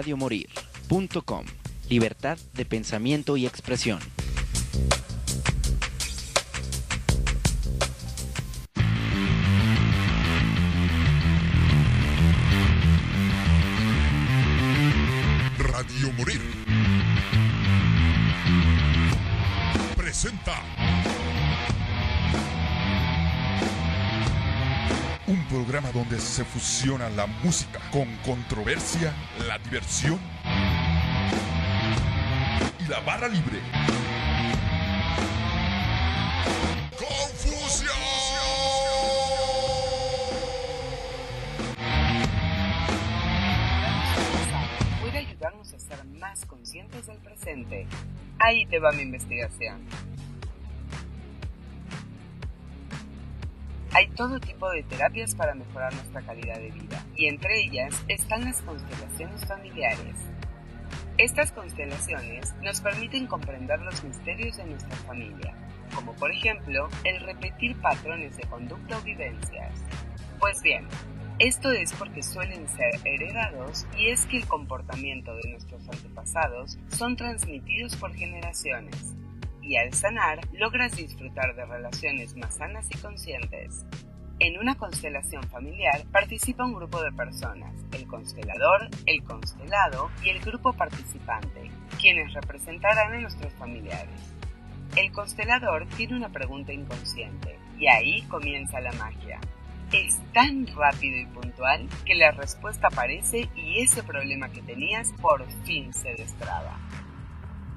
radiomorir.com. Libertad de pensamiento y expresión. Radio Morir. Presenta. Programa donde se fusiona la música con controversia, la diversión y la barra libre. puede ayudarnos a ser más conscientes del presente. Ahí te va mi investigación. Hay todo tipo de terapias para mejorar nuestra calidad de vida, y entre ellas están las constelaciones familiares. Estas constelaciones nos permiten comprender los misterios de nuestra familia, como por ejemplo el repetir patrones de conducta o vivencias. Pues bien, esto es porque suelen ser heredados y es que el comportamiento de nuestros antepasados son transmitidos por generaciones. Y al sanar, logras disfrutar de relaciones más sanas y conscientes. En una constelación familiar participa un grupo de personas, el constelador, el constelado y el grupo participante, quienes representarán a nuestros familiares. El constelador tiene una pregunta inconsciente y ahí comienza la magia. Es tan rápido y puntual que la respuesta aparece y ese problema que tenías por fin se destraba.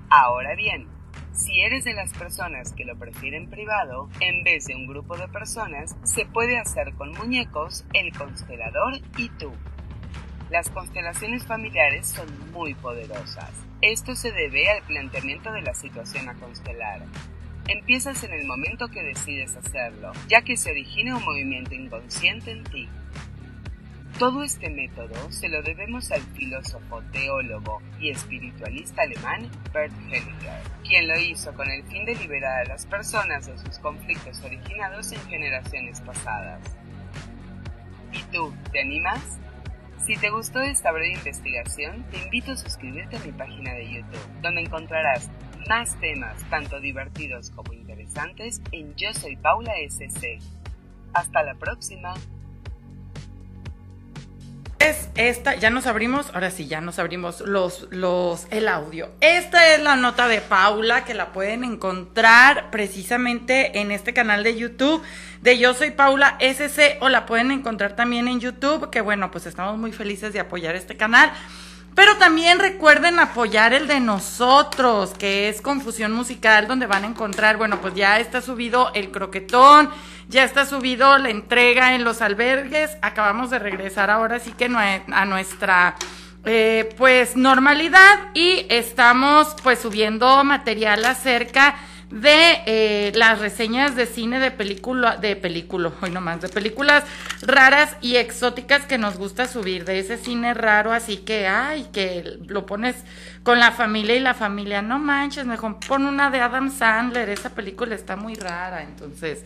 Ahora bien, si eres de las personas que lo prefieren privado, en vez de un grupo de personas, se puede hacer con muñecos, el constelador y tú. Las constelaciones familiares son muy poderosas. Esto se debe al planteamiento de la situación a constelar. Empiezas en el momento que decides hacerlo, ya que se origina un movimiento inconsciente en ti. Todo este método se lo debemos al filósofo, teólogo y espiritualista alemán Bert Hellinger, quien lo hizo con el fin de liberar a las personas de sus conflictos originados en generaciones pasadas. ¿Y tú, te animas? Si te gustó esta breve investigación, te invito a suscribirte a mi página de YouTube, donde encontrarás más temas tanto divertidos como interesantes en Yo Soy Paula SC. Hasta la próxima. Es esta, ya nos abrimos, ahora sí, ya nos abrimos los, los, el audio. Esta es la nota de Paula que la pueden encontrar precisamente en este canal de YouTube de Yo Soy Paula SC o la pueden encontrar también en YouTube, que bueno, pues estamos muy felices de apoyar este canal. Pero también recuerden apoyar el de nosotros, que es Confusión Musical, donde van a encontrar, bueno, pues ya está subido el croquetón, ya está subido la entrega en los albergues. Acabamos de regresar ahora sí que a nuestra eh, pues normalidad y estamos pues subiendo material acerca de eh, las reseñas de cine de película, de película, hoy nomás, de películas raras y exóticas que nos gusta subir, de ese cine raro, así que, ay, que lo pones con la familia y la familia, no manches, mejor pon una de Adam Sandler, esa película está muy rara, entonces,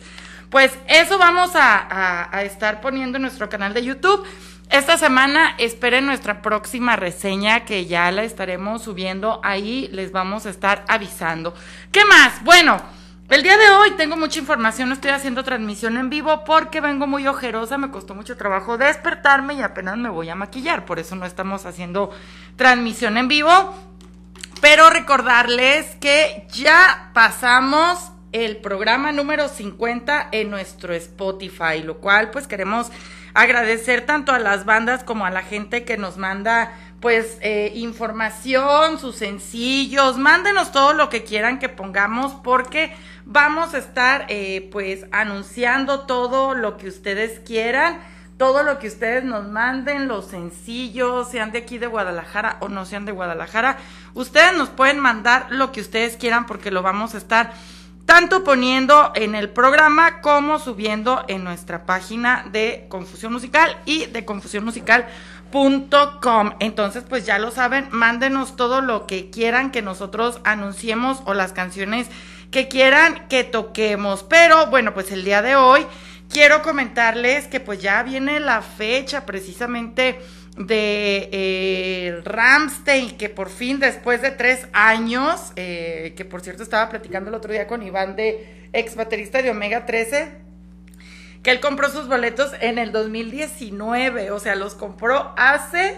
pues eso vamos a, a estar poniendo en nuestro canal de YouTube. Esta semana esperen nuestra próxima reseña que ya la estaremos subiendo ahí, les vamos a estar avisando. ¿Qué más? Bueno, el día de hoy tengo mucha información, no estoy haciendo transmisión en vivo porque vengo muy ojerosa, me costó mucho trabajo despertarme y apenas me voy a maquillar, por eso no estamos haciendo transmisión en vivo. Pero recordarles que ya pasamos el programa número 50 en nuestro Spotify, lo cual pues queremos agradecer tanto a las bandas como a la gente que nos manda pues eh, información, sus sencillos, mándenos todo lo que quieran que pongamos porque vamos a estar eh, pues anunciando todo lo que ustedes quieran, todo lo que ustedes nos manden, los sencillos, sean de aquí de Guadalajara o no sean de Guadalajara, ustedes nos pueden mandar lo que ustedes quieran porque lo vamos a estar tanto poniendo en el programa como subiendo en nuestra página de Confusión Musical y de confusiónmusical.com. Entonces, pues ya lo saben, mándenos todo lo que quieran que nosotros anunciemos o las canciones que quieran que toquemos. Pero bueno, pues el día de hoy quiero comentarles que pues ya viene la fecha precisamente de eh, Ramstein, que por fin después de tres años, eh, que por cierto estaba platicando el otro día con Iván de ex baterista de Omega 13, que él compró sus boletos en el 2019, o sea, los compró hace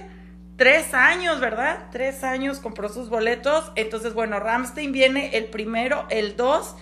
tres años, ¿verdad? Tres años compró sus boletos. Entonces, bueno, Ramstein viene el primero, el 2,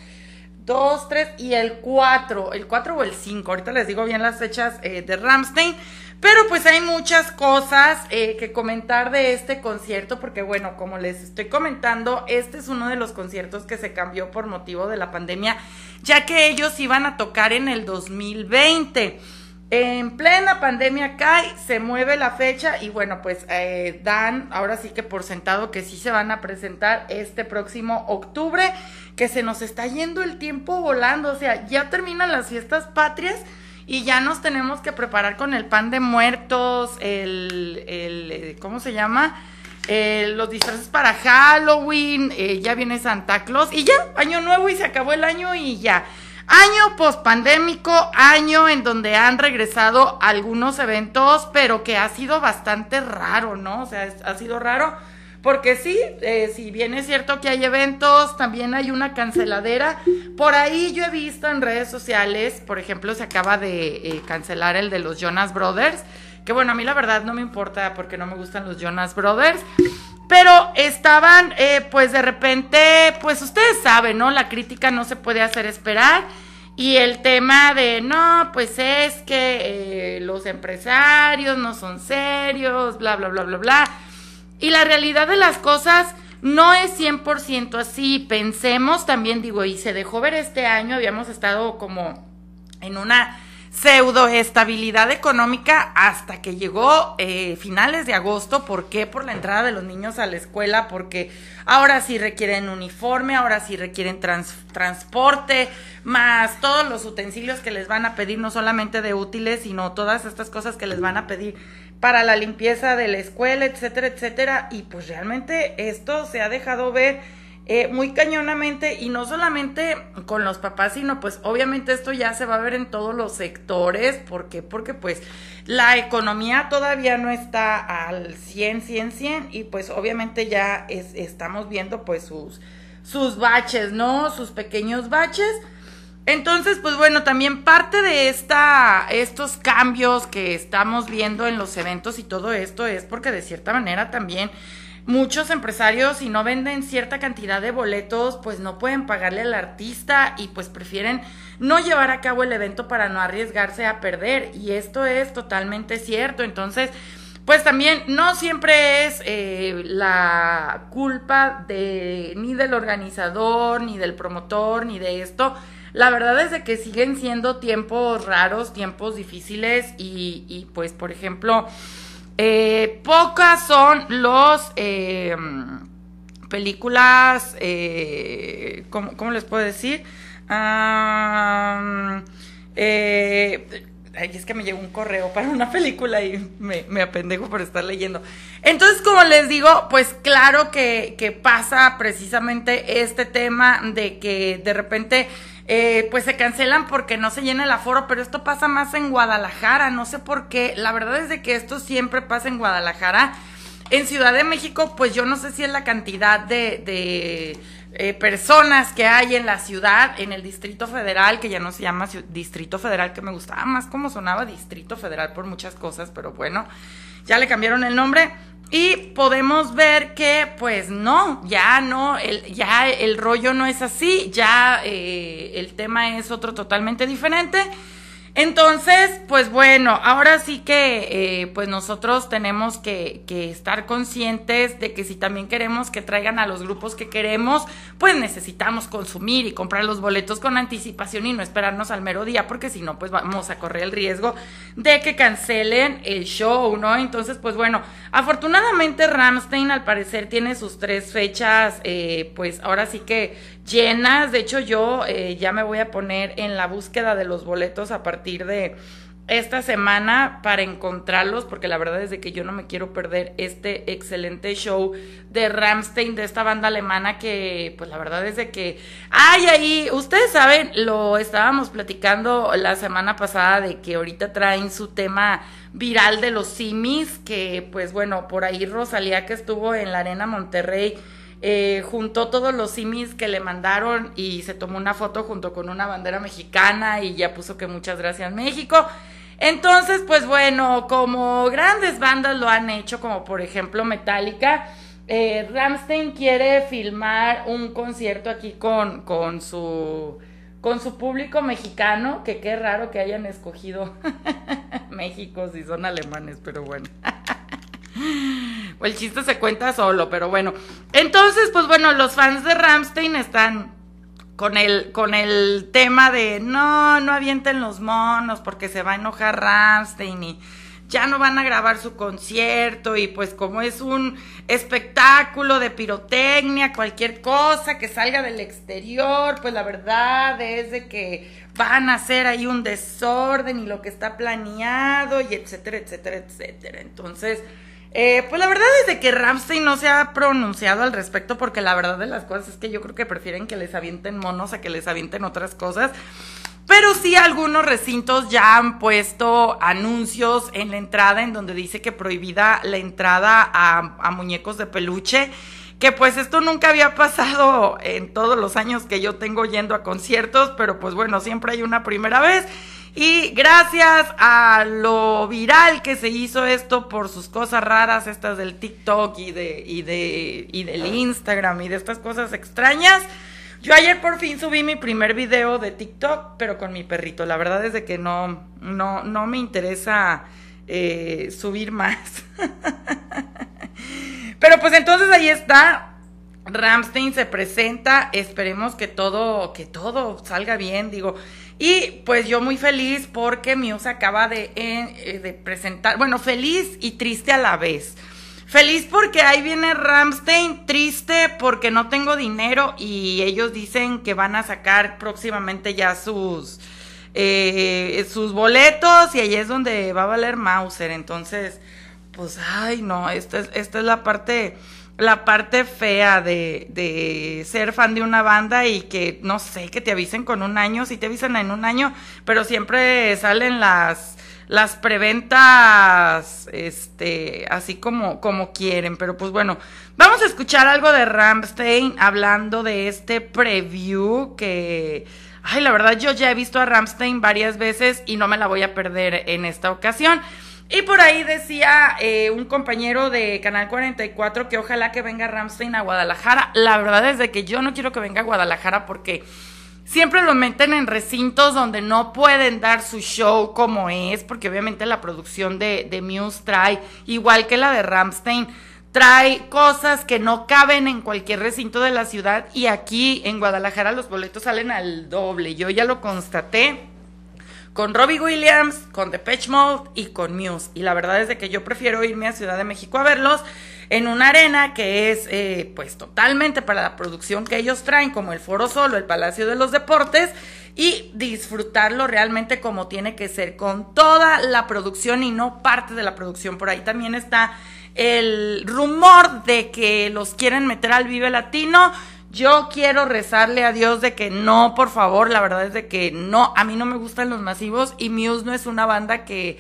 2, 3 y el 4. El 4 o el 5. Ahorita les digo bien las fechas eh, de Ramstein. Pero pues hay muchas cosas eh, que comentar de este concierto, porque bueno, como les estoy comentando, este es uno de los conciertos que se cambió por motivo de la pandemia, ya que ellos iban a tocar en el 2020. En plena pandemia cae, se mueve la fecha y bueno, pues eh, dan ahora sí que por sentado que sí se van a presentar este próximo octubre, que se nos está yendo el tiempo volando, o sea, ya terminan las fiestas patrias y ya nos tenemos que preparar con el pan de muertos, el, el eh, ¿cómo se llama? Eh, los disfraces para Halloween, ya viene Santa Claus y ya, año nuevo y se acabó el año y ya. Año pospandémico, año en donde han regresado algunos eventos, pero que ha sido bastante raro, ¿no? O sea, ha sido raro. Porque sí, eh, si bien es cierto que hay eventos, también hay una canceladera. Por ahí yo he visto en redes sociales, por ejemplo, se acaba de eh, cancelar el de los Jonas Brothers. Que bueno, a mí la verdad no me importa porque no me gustan los Jonas Brothers. Pero estaban, eh, pues de repente, pues ustedes saben, ¿no? La crítica no se puede hacer esperar. Y el tema de, no, pues es que eh, los empresarios no son serios, bla, bla, bla, bla, bla. Y la realidad de las cosas no es 100% así. Pensemos también, digo, y se dejó ver este año, habíamos estado como en una pseudoestabilidad económica hasta que llegó eh, finales de agosto. ¿Por qué? Por la entrada de los niños a la escuela, porque ahora sí requieren uniforme, ahora sí requieren transporte, más todos los utensilios que les van a pedir, no solamente de útiles, sino todas estas cosas que les van a pedir para la limpieza de la escuela, etcétera, etcétera. Y pues realmente esto se ha dejado ver eh, muy cañonamente y no solamente con los papás, sino pues obviamente esto ya se va a ver en todos los sectores. ¿Por qué? Porque pues la economía todavía no está al 100, 100, 100 y pues obviamente ya estamos viendo pues sus, sus baches, ¿no? Sus pequeños baches. Entonces, pues bueno, también parte de esta, estos cambios que estamos viendo en los eventos y todo esto es porque de cierta manera también muchos empresarios si no venden cierta cantidad de boletos, pues no pueden pagarle al artista y pues prefieren no llevar a cabo el evento para no arriesgarse a perder. Y esto es totalmente cierto. Entonces, pues también no siempre es eh, la culpa de ni del organizador, ni del promotor, ni de esto. La verdad es de que siguen siendo tiempos raros, tiempos difíciles y, y pues, por ejemplo, eh, pocas son los eh, películas, eh, ¿cómo, les puedo decir? eh, ay, es que me llegó un correo para una película y me, apendejo por estar leyendo. Entonces, como les digo, pues claro que pasa precisamente este tema de que de repente eh, pues se cancelan porque no se llena el aforo, pero esto pasa más en Guadalajara, no sé por qué, la verdad es de que esto siempre pasa en Guadalajara. En Ciudad de México, pues yo no sé si es la cantidad de, de eh, personas que hay en la ciudad, en el Distrito Federal, que ya no se llama Distrito Federal, que me gustaba más como sonaba Distrito Federal por muchas cosas, pero bueno, ya le cambiaron el nombre. Y podemos ver que, pues no, ya no, el, ya el rollo no es así, ya eh, el tema es otro totalmente diferente. Entonces, pues bueno, ahora sí que eh, pues nosotros tenemos que, que, estar conscientes de que si también queremos que traigan a los grupos que queremos, pues necesitamos consumir y comprar los boletos con anticipación y no esperarnos al mero día, porque si no, pues vamos a correr el riesgo de que cancelen el show, ¿no? Entonces, pues bueno, afortunadamente Ramstein al parecer tiene sus tres fechas, eh, pues ahora sí que llenas. De hecho, yo eh, ya me voy a poner en la búsqueda de los boletos a partir de esta semana para encontrarlos, porque la verdad es de que yo no me quiero perder este excelente show de Ramstein, de esta banda alemana que, pues la verdad es de que, ay, ahí, ustedes saben, lo estábamos platicando la semana pasada de que ahorita traen su tema viral de los simis, que pues bueno, por ahí Rosalía que estuvo en la Arena Monterrey, eh, juntó todos los simis que le mandaron y se tomó una foto junto con una bandera mexicana y ya puso que muchas gracias México. Entonces, pues bueno, como grandes bandas lo han hecho, como por ejemplo Metallica, eh, Ramstein quiere filmar un concierto aquí con, con su con su público mexicano, que qué raro que hayan escogido México si son alemanes, pero bueno. el chiste se cuenta solo, pero bueno. Entonces, pues bueno, los fans de Ramstein están con el, con el tema de no, no avienten los monos porque se va a enojar Ramstein y ya no van a grabar su concierto y pues como es un espectáculo de pirotecnia, cualquier cosa que salga del exterior, pues la verdad es de que van a hacer ahí un desorden y lo que está planeado y etcétera, etcétera, etcétera. Entonces, eh, pues la verdad es que Ramsey no se ha pronunciado al respecto porque la verdad de las cosas es que yo creo que prefieren que les avienten monos a que les avienten otras cosas. Pero sí algunos recintos ya han puesto anuncios en la entrada en donde dice que prohibida la entrada a, a muñecos de peluche que pues esto nunca había pasado en todos los años que yo tengo yendo a conciertos, pero pues bueno, siempre hay una primera vez. Y gracias a lo viral que se hizo esto por sus cosas raras, estas del TikTok y, de, y, de, y del Instagram y de estas cosas extrañas, yo ayer por fin subí mi primer video de TikTok, pero con mi perrito. La verdad es de que no, no, no me interesa eh, subir más. pero pues entonces ahí está. Ramstein se presenta, esperemos que todo, que todo salga bien, digo, y pues yo muy feliz porque Muse acaba de, eh, de presentar, bueno, feliz y triste a la vez. Feliz porque ahí viene Ramstein, triste porque no tengo dinero y ellos dicen que van a sacar próximamente ya sus, eh, sus boletos y ahí es donde va a valer Mauser. Entonces, pues, ay, no, esta es, esta es la parte la parte fea de, de, ser fan de una banda y que, no sé, que te avisen con un año, si te avisan en un año, pero siempre salen las, las preventas, este, así como, como quieren, pero pues bueno, vamos a escuchar algo de Ramstein hablando de este preview que, ay, la verdad yo ya he visto a Ramstein varias veces y no me la voy a perder en esta ocasión. Y por ahí decía eh, un compañero de Canal 44 que ojalá que venga Ramstein a Guadalajara. La verdad es de que yo no quiero que venga a Guadalajara porque siempre lo meten en recintos donde no pueden dar su show como es, porque obviamente la producción de, de Muse trae, igual que la de Ramstein, trae cosas que no caben en cualquier recinto de la ciudad y aquí en Guadalajara los boletos salen al doble. Yo ya lo constaté con Robbie Williams, con Depeche Mode y con Muse. Y la verdad es de que yo prefiero irme a Ciudad de México a verlos en una arena que es eh, pues totalmente para la producción que ellos traen, como el Foro Solo, el Palacio de los Deportes, y disfrutarlo realmente como tiene que ser, con toda la producción y no parte de la producción. Por ahí también está el rumor de que los quieren meter al Vive Latino. Yo quiero rezarle a Dios de que no, por favor, la verdad es de que no, a mí no me gustan los masivos y Muse no es una banda que,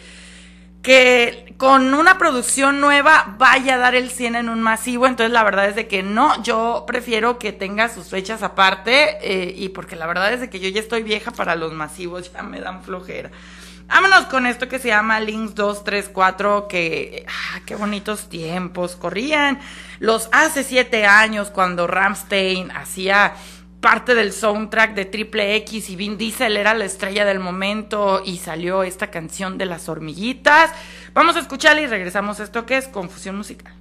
que con una producción nueva vaya a dar el 100 en un masivo, entonces la verdad es de que no, yo prefiero que tenga sus fechas aparte eh, y porque la verdad es de que yo ya estoy vieja para los masivos, ya me dan flojera. Vámonos con esto que se llama Links 234, que, ah, qué bonitos tiempos corrían. Los hace siete años cuando Ramstein hacía parte del soundtrack de Triple X y Vin Diesel era la estrella del momento y salió esta canción de las hormiguitas. Vamos a escucharla y regresamos a esto que es Confusión Musical.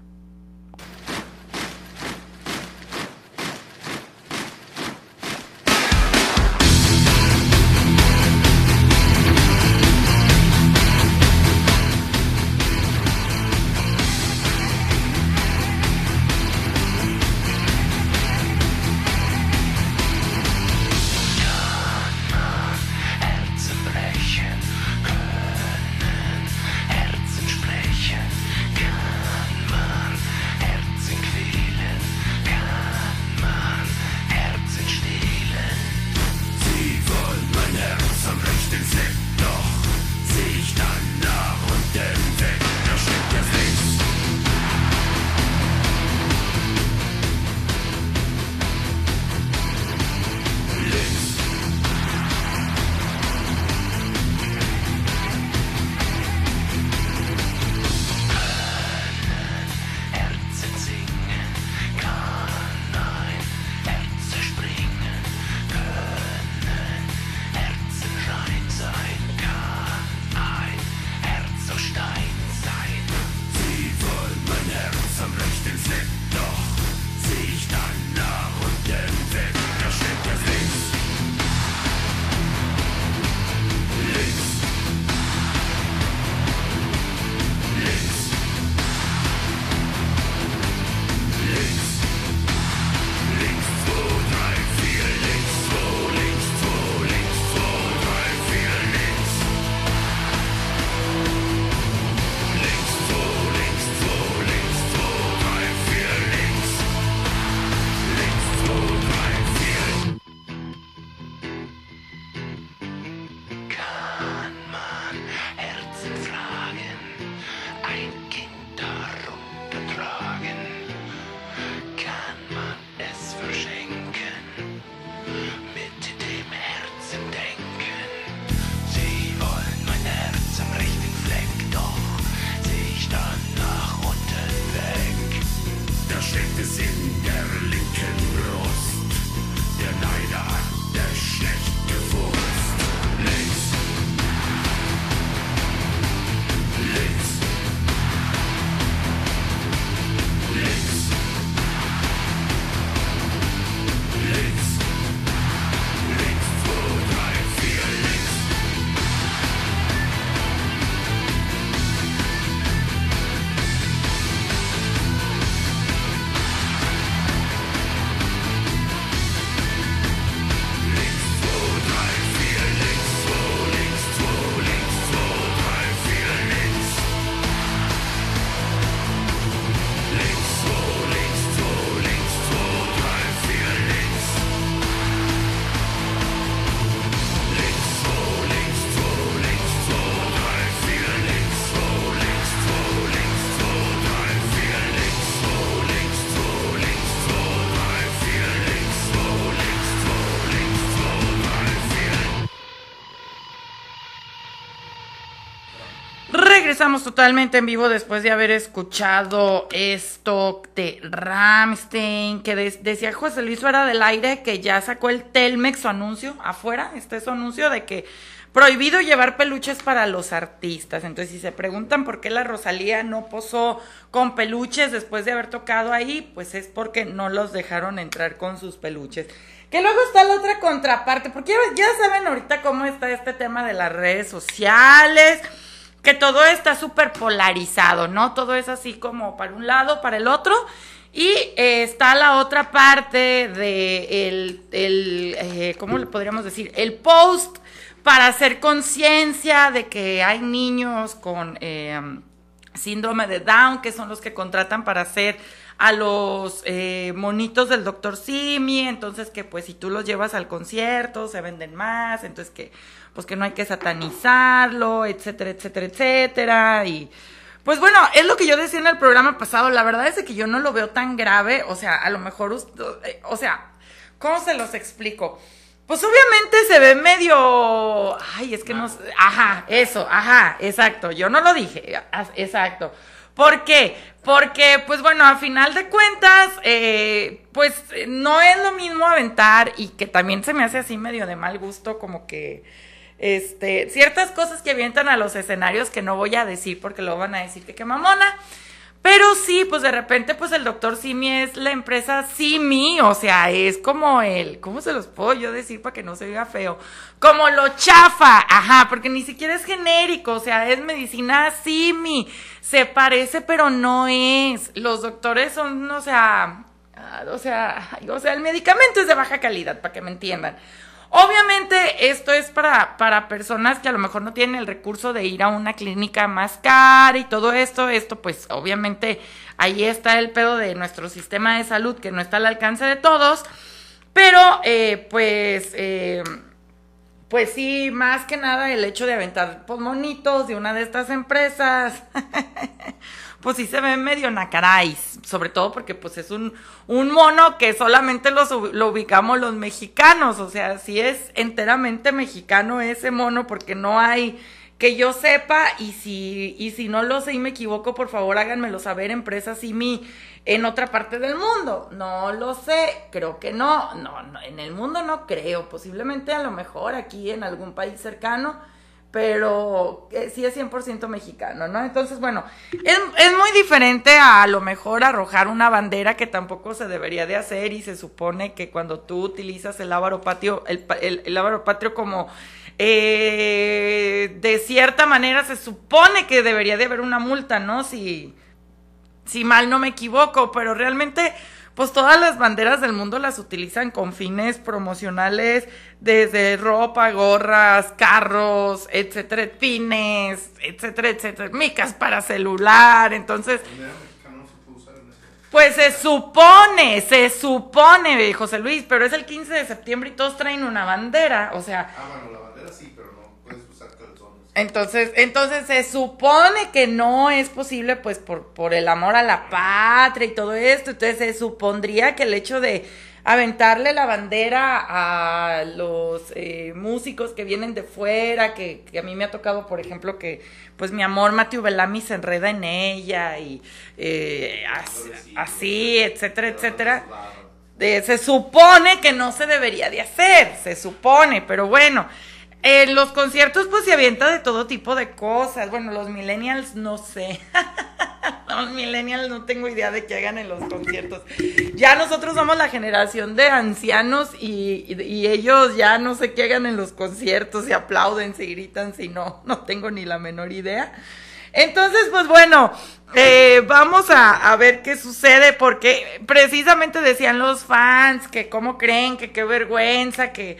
Regresamos totalmente en vivo después de haber escuchado esto de Ramstein, que decía José Luis fuera del aire que ya sacó el Telmex su anuncio afuera, este es su anuncio de que prohibido llevar peluches para los artistas. Entonces, si se preguntan por qué la Rosalía no posó con peluches después de haber tocado ahí, pues es porque no los dejaron entrar con sus peluches. Que luego está la otra contraparte, porque ya, saben ahorita cómo está este tema de las redes sociales, que todo está súper polarizado, ¿no? Todo es así como para un lado, para el otro. Y eh, está la otra parte de el, el eh, ¿cómo le podríamos decir? El post para hacer conciencia de que hay niños con eh, síndrome de Down, que son los que contratan para hacer a los eh, monitos del doctor Simi, entonces que pues si tú los llevas al concierto se venden más, entonces que pues que no hay que satanizarlo, etcétera, etcétera, etcétera, y pues bueno, es lo que yo decía en el programa pasado, la verdad es que yo no lo veo tan grave, o sea, a lo mejor, eh, o sea, ¿cómo se los explico? Pues obviamente se ve medio. Ay, es que no. Ajá, eso, ajá, exacto. Yo no lo dije, exacto. ¿Por qué? Porque, pues bueno, a final de cuentas, eh, pues no es lo mismo aventar y que también se me hace así medio de mal gusto, como que, este, ciertas cosas que avientan a los escenarios que no voy a decir porque luego van a decir que qué mamona. Pero sí, pues de repente, pues el doctor Simi es la empresa Simi, o sea, es como el, ¿cómo se los puedo yo decir para que no se vea feo? Como lo chafa, ajá, porque ni siquiera es genérico, o sea, es medicina Simi, se parece pero no es. Los doctores son, o sea, o sea, o sea, el medicamento es de baja calidad, para que me entiendan. Obviamente esto es para, para personas que a lo mejor no tienen el recurso de ir a una clínica más cara y todo esto. Esto pues obviamente ahí está el pedo de nuestro sistema de salud que no está al alcance de todos. Pero eh, pues... Eh, pues sí, más que nada el hecho de aventar monitos de una de estas empresas. pues sí se ve medio nacaráis, sobre todo porque pues es un, un mono que solamente lo ubicamos los mexicanos, o sea, si es enteramente mexicano ese mono porque no hay que yo sepa y si, y si no lo sé y me equivoco, por favor háganmelo saber, empresas y mi en otra parte del mundo. No lo sé, creo que no, no, no, en el mundo no creo, posiblemente a lo mejor aquí en algún país cercano pero eh, sí es 100% mexicano, ¿no? Entonces, bueno, es, muy diferente a, a lo mejor arrojar una bandera que tampoco se debería de hacer y se supone que cuando tú utilizas el ávaro patrio, el, el, patrio como eh, de cierta manera se supone que debería de haber una multa, ¿no? Si, si mal no me equivoco, pero realmente pues todas las banderas del mundo las utilizan con fines promocionales, desde ropa, gorras, carros, etcétera, pines, etcétera, etcétera, micas para celular, entonces... Pues se supone, se supone, José Luis, pero es el 15 de septiembre y todos traen una bandera, o sea... Ah, bueno, la bandera sí, pero no puedes usar Entonces, entonces se supone que no es posible, pues, por, por el amor a la patria y todo esto, entonces se supondría que el hecho de aventarle la bandera a los eh, músicos que vienen de fuera, que, a mí me ha tocado, por ejemplo, que pues mi amor Matthew Bellamy se enreda en ella y eh, así, etcétera, etcétera. se supone que no se debería de hacer, se supone, pero bueno, en los conciertos pues se avienta de todo tipo de cosas. Bueno, los millennials no sé. los millennials no tengo idea de qué hagan en los conciertos. Ya nosotros somos la generación de ancianos y, ellos ya no sé qué hagan en los conciertos, se aplauden, se gritan, si no, no tengo ni la menor idea. Entonces, pues bueno, eh, vamos a, ver qué sucede, porque precisamente decían los fans que cómo creen, que qué vergüenza, que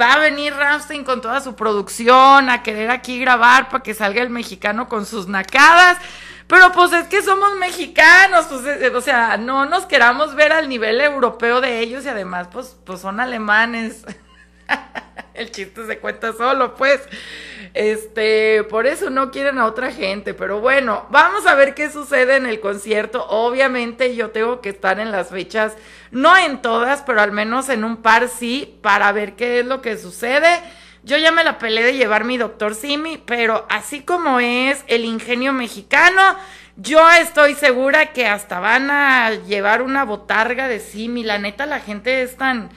va a venir Ramstein con toda su producción a querer aquí grabar para que salga el mexicano con sus nacadas. Pero pues es que somos mexicanos, pues, eh, o sea, no nos queramos ver al nivel europeo de ellos y además pues, pues son alemanes. el chiste se cuenta solo, pues. Este, por eso no quieren a otra gente, pero bueno, vamos a ver qué sucede en el concierto. Obviamente yo tengo que estar en las fechas, no en todas, pero al menos en un par sí, para ver qué es lo que sucede. Yo ya me la peleé de llevar mi doctor Simi, pero así como es el ingenio mexicano, yo estoy segura que hasta van a llevar una botarga de Simi. La neta, la gente es tan,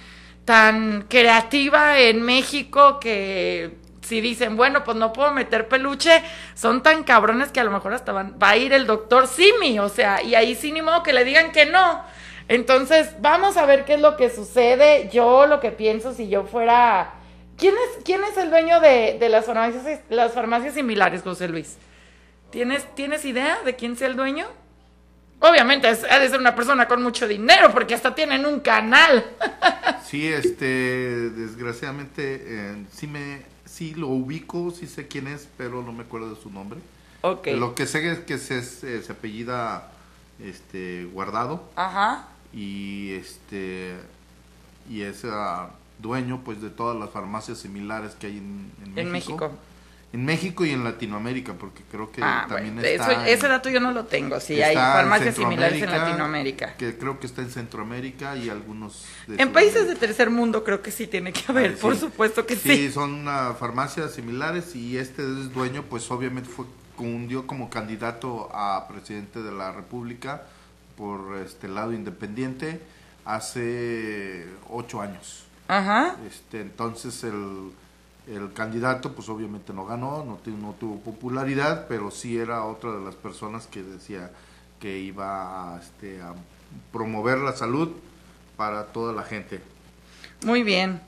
tan creativa en México que si dicen, bueno, pues no puedo meter peluche, son tan cabrones que a lo mejor hasta van, va a ir el doctor Simi, o sea, y ahí sí ni modo que le digan que no. Entonces, vamos a ver qué es lo que sucede. Yo lo que pienso si yo fuera... ¿Quién es, quién es el dueño de, de las, farmacias, las farmacias similares, José Luis? ¿Tienes, ¿Tienes idea de quién sea el dueño? Obviamente es, ha de ser una persona con mucho dinero, porque hasta tienen un canal. Sí, este, desgraciadamente, eh, sí me, sí lo ubico, sí sé quién es, pero no me acuerdo de su nombre. ok. Lo que sé es que se, se, se apellida, este, Guardado Ajá. Y este, y es ah, dueño, pues, de todas las farmacias similares que hay en, en En México. En México y en Latinoamérica, porque creo que Ah, también bueno, está eso- en- ese dato yo no lo tengo. Sí, hay farmacias similares en Latinoamérica. Que creo que está en Centroamérica y algunos... de En países de tercer mundo creo que sí tiene que haber, Ah, sí. por supuesto que Sí, sí. son ah, farmacias similares y este es dueño, pues obviamente fue cundió como candidato a presidente de la República por este lado independiente hace ocho años. Ajá. Este, entonces el, el candidato pues obviamente no ganó, no, no tuvo popularidad, pero sí era otra de las personas que decía que iba a, este, a promover la salud para toda la gente. Muy bien.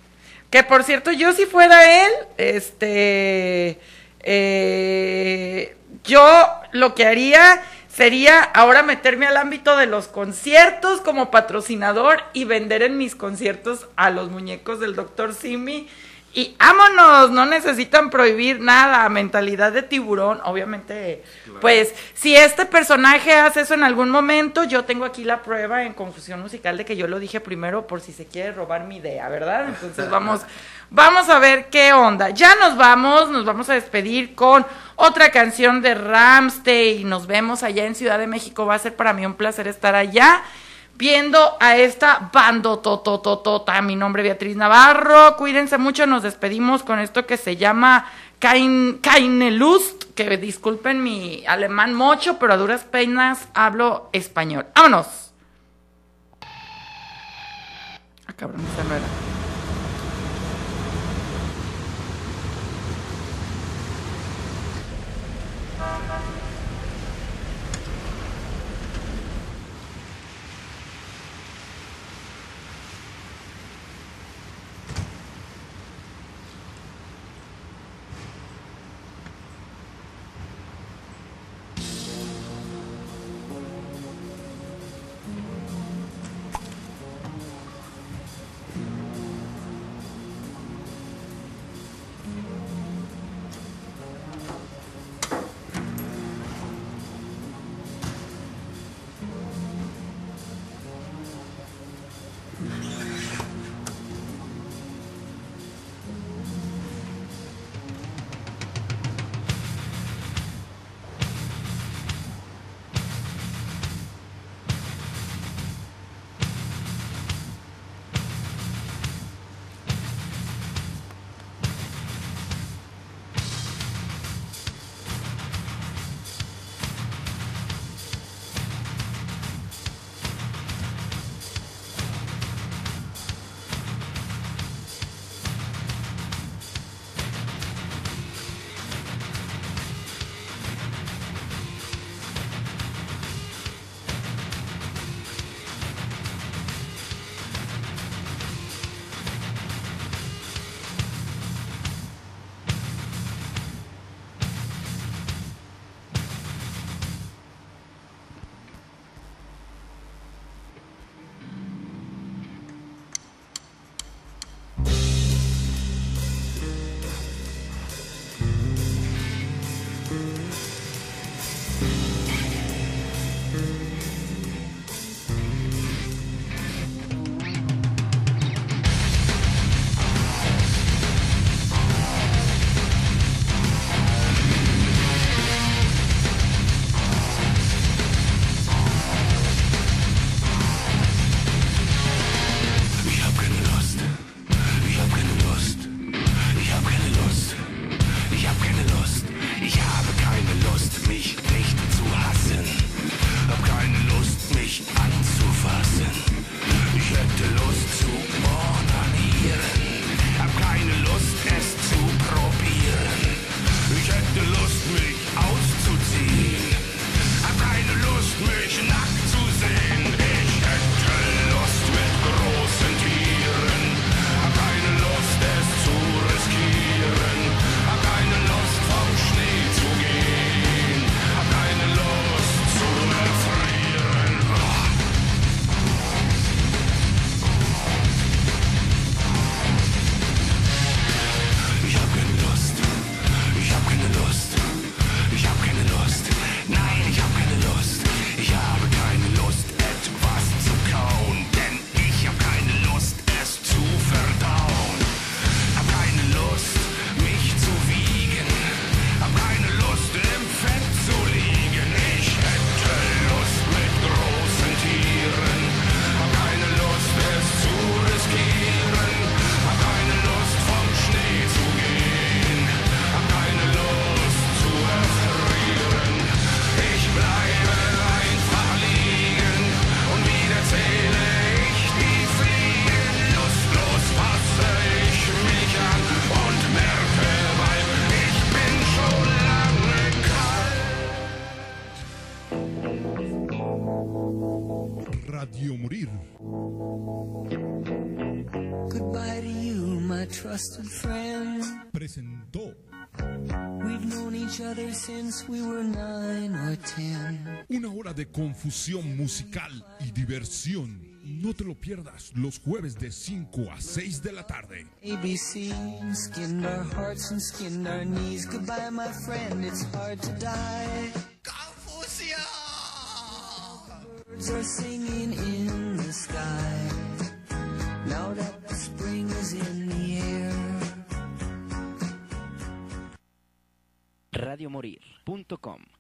Que por cierto, yo si fuera él, este, eh, yo lo que haría sería ahora meterme al ámbito de los conciertos como patrocinador y vender en mis conciertos a los muñecos del doctor Simi. Y vámonos, no necesitan prohibir nada, mentalidad de tiburón, obviamente, pues si este personaje hace eso en algún momento, yo tengo aquí la prueba en confusión musical de que yo lo dije primero por si se quiere robar mi idea, ¿verdad? Entonces vamos, vamos a ver qué onda. Ya nos vamos, nos vamos a despedir con otra canción de Ramstein. Nos vemos allá en Ciudad de México, va a ser para mí un placer estar allá viendo a esta bando totototota. Mi nombre es Beatriz Navarro. Cuídense mucho. Nos despedimos con esto que se llama Kain, Kainelust. Que disculpen mi alemán mocho, pero a duras penas hablo español. ¡Vámonos! Ah, cabrón, esa no era. Una hora de confusión musical y diversión. No te lo pierdas los jueves de 5 a 6 de la tarde. ABC skinned our hearts and skinned our knees. Goodbye, my friend, it's hard to die. Birds are singing in the sky. Now that the spring is in the air. Radiomorir.com